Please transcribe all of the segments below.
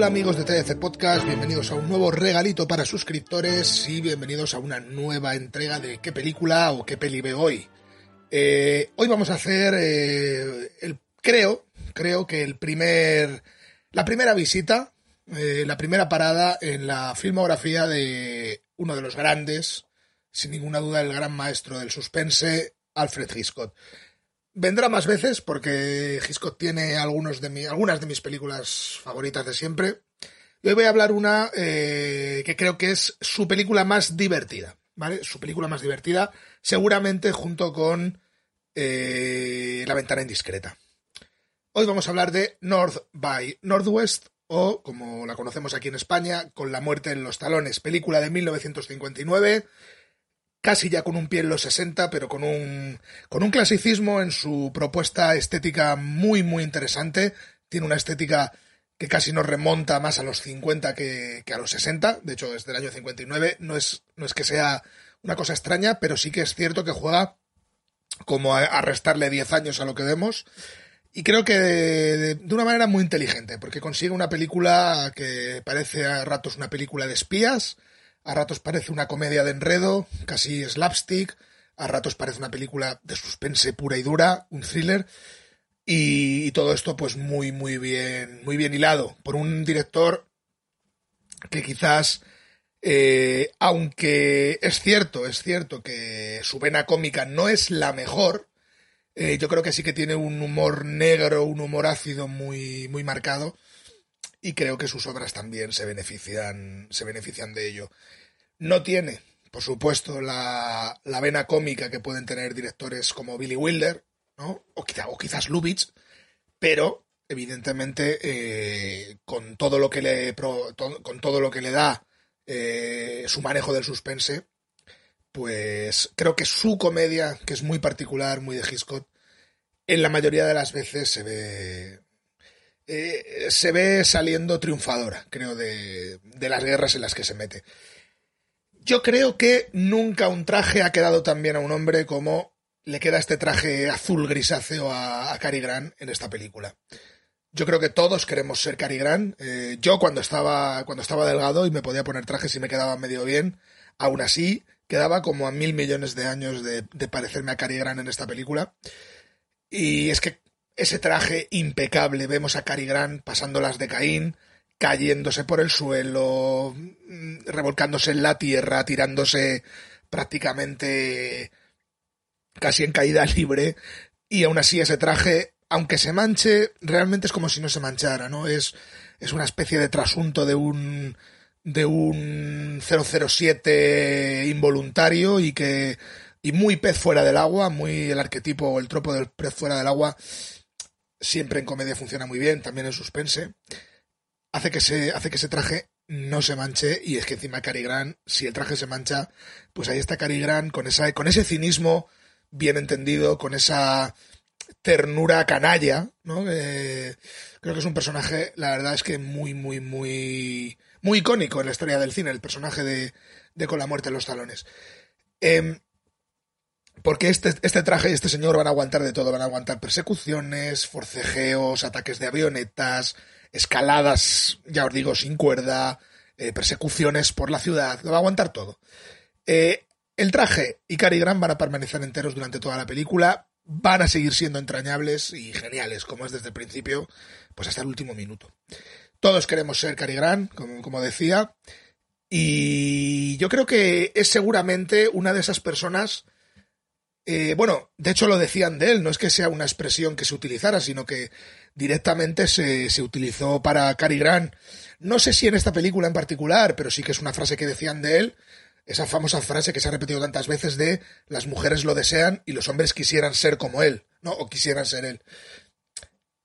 Hola amigos de TDC Podcast, bienvenidos a un nuevo regalito para suscriptores y bienvenidos a una nueva entrega de qué película o qué peli veo hoy. Eh, hoy vamos a hacer, eh, el, creo, creo que el primer, la primera visita, eh, la primera parada en la filmografía de uno de los grandes, sin ninguna duda el gran maestro del suspense, Alfred Hitchcock. Vendrá más veces porque Hitchcock tiene algunas de mis películas favoritas de siempre. Y hoy voy a hablar una eh, que creo que es su película más divertida, ¿vale? Su película más divertida, seguramente junto con eh, La ventana indiscreta. Hoy vamos a hablar de North by Northwest o, como la conocemos aquí en España, Con la muerte en los talones, película de 1959 casi ya con un pie en los 60, pero con un, con un clasicismo en su propuesta estética muy, muy interesante. Tiene una estética que casi nos remonta más a los 50 que, que, a los 60, de hecho desde el año 59, no es, no es que sea una cosa extraña, pero sí que es cierto que juega como a, restarle 10 años a lo que vemos. Y creo que de, una manera muy inteligente, porque consigue una película que parece a ratos una película de espías, a ratos parece una comedia de enredo, casi slapstick, a ratos parece una película de suspense pura y dura, un thriller, y, y, todo esto pues muy muy bien, muy bien hilado por un director que quizás, eh, aunque es cierto, es cierto que su vena cómica no es la mejor, eh, yo creo que sí que tiene un humor negro, un humor ácido muy, muy marcado y creo que sus obras también se benefician, se benefician de ello. No tiene, por supuesto, la, la vena cómica que pueden tener directores como Billy Wilder, ¿no? o, quizá, o quizás Lubitsch, pero evidentemente eh, con todo lo que le con todo lo que le da eh, su manejo del suspense, pues creo que su comedia, que es muy particular, muy de Hitchcock, en la mayoría de las veces se ve eh, se ve saliendo triunfadora, creo, de, de, las guerras en las que se mete. Yo creo que nunca un traje ha quedado tan bien a un hombre como le queda este traje azul grisáceo a, a Cary Grant en esta película. Yo creo que todos queremos ser Cary Grant. Eh, yo cuando estaba, cuando estaba delgado y me podía poner trajes y me quedaba medio bien, aún así quedaba como a mil millones de años de, de parecerme a Cary Grant en esta película. Y es que ese traje impecable. Vemos a Cary Grant pasando las de Caín, cayéndose por el suelo, mm, revolcándose en la tierra, tirándose prácticamente casi en caída libre. Y aún así ese traje, aunque se manche, realmente es como si no se manchara, ¿no? Es, es una especie de trasunto de un de un 007 involuntario y que y muy pez fuera del agua, muy el arquetipo o el tropo del pez fuera del agua siempre en comedia funciona muy bien, también en suspense, hace que se, hace que ese traje no se manche y es que encima Cary Grant, si el traje se mancha, pues ahí está Cary Grant con, esa, con ese cinismo bien entendido, con esa ternura canalla, ¿no? Eh, creo que es un personaje, la verdad es que muy, muy, muy, muy icónico en la historia del cine, el personaje de, de Con la muerte en los talones. Eh, porque este, este traje y este señor van a aguantar de todo, van a aguantar persecuciones, forcejeos, ataques de avionetas, escaladas, ya os digo, sin cuerda, eh, persecuciones por la ciudad, lo va a aguantar todo. Eh, el traje y Cary Grant van a permanecer enteros durante toda la película, van a seguir siendo entrañables y geniales, como es desde el principio, pues hasta el último minuto. Todos queremos ser Cary Grant, como, como decía, y yo creo que es seguramente una de esas personas eh, bueno, de hecho lo decían de él, no es que sea una expresión que se utilizara, sino que directamente se, se utilizó para Cary Grant. No sé si en esta película en particular, pero sí que es una frase que decían de él, esa famosa frase que se ha repetido tantas veces de las mujeres lo desean y los hombres quisieran ser como él, ¿no? O quisieran ser él.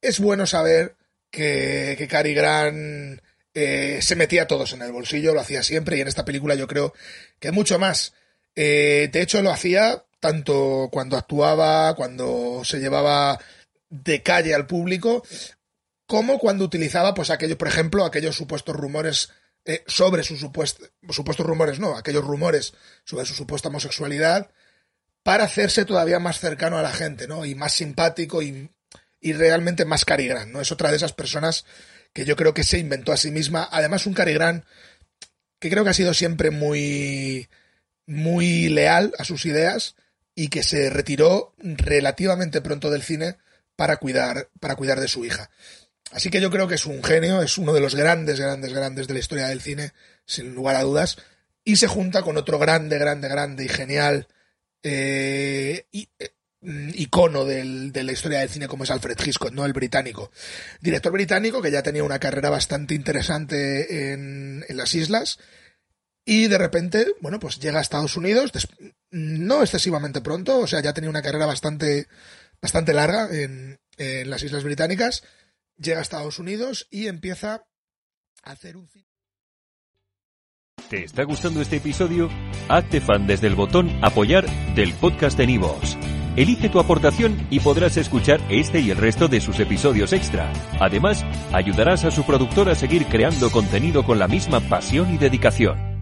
Es bueno saber que, que Cary Grant eh, se metía a todos en el bolsillo, lo hacía siempre y en esta película yo creo que mucho más. Eh, de hecho lo hacía tanto cuando actuaba, cuando se llevaba de calle al público, como cuando utilizaba, pues aquellos, por ejemplo, aquellos supuestos rumores eh, sobre sus supuestos, supuestos rumores, no, aquellos rumores sobre su supuesta homosexualidad, para hacerse todavía más cercano a la gente, ¿no? Y más simpático y, y realmente más carigrán, ¿no? Es otra de esas personas que yo creo que se inventó a sí misma. Además, un carigrán que creo que ha sido siempre muy, muy leal a sus ideas y que se retiró relativamente pronto del cine para cuidar, para cuidar de su hija. Así que yo creo que es un genio, es uno de los grandes, grandes, grandes de la historia del cine, sin lugar a dudas, y se junta con otro grande, grande, grande y genial eh, y, eh, icono del, de la historia del cine como es Alfred Hitchcock, ¿no? El británico. Director británico que ya tenía una carrera bastante interesante en, en las islas y de repente, bueno, pues llega a Estados Unidos, no excesivamente pronto, o sea, ya tenía una carrera bastante, bastante larga en, en las Islas Británicas, llega a Estados Unidos y empieza a hacer un ¿Te está gustando este episodio? Hazte fan desde el botón apoyar del podcast de Nivos. Elige tu aportación y podrás escuchar este y el resto de sus episodios extra. Además, ayudarás a su productor a seguir creando contenido con la misma pasión y dedicación.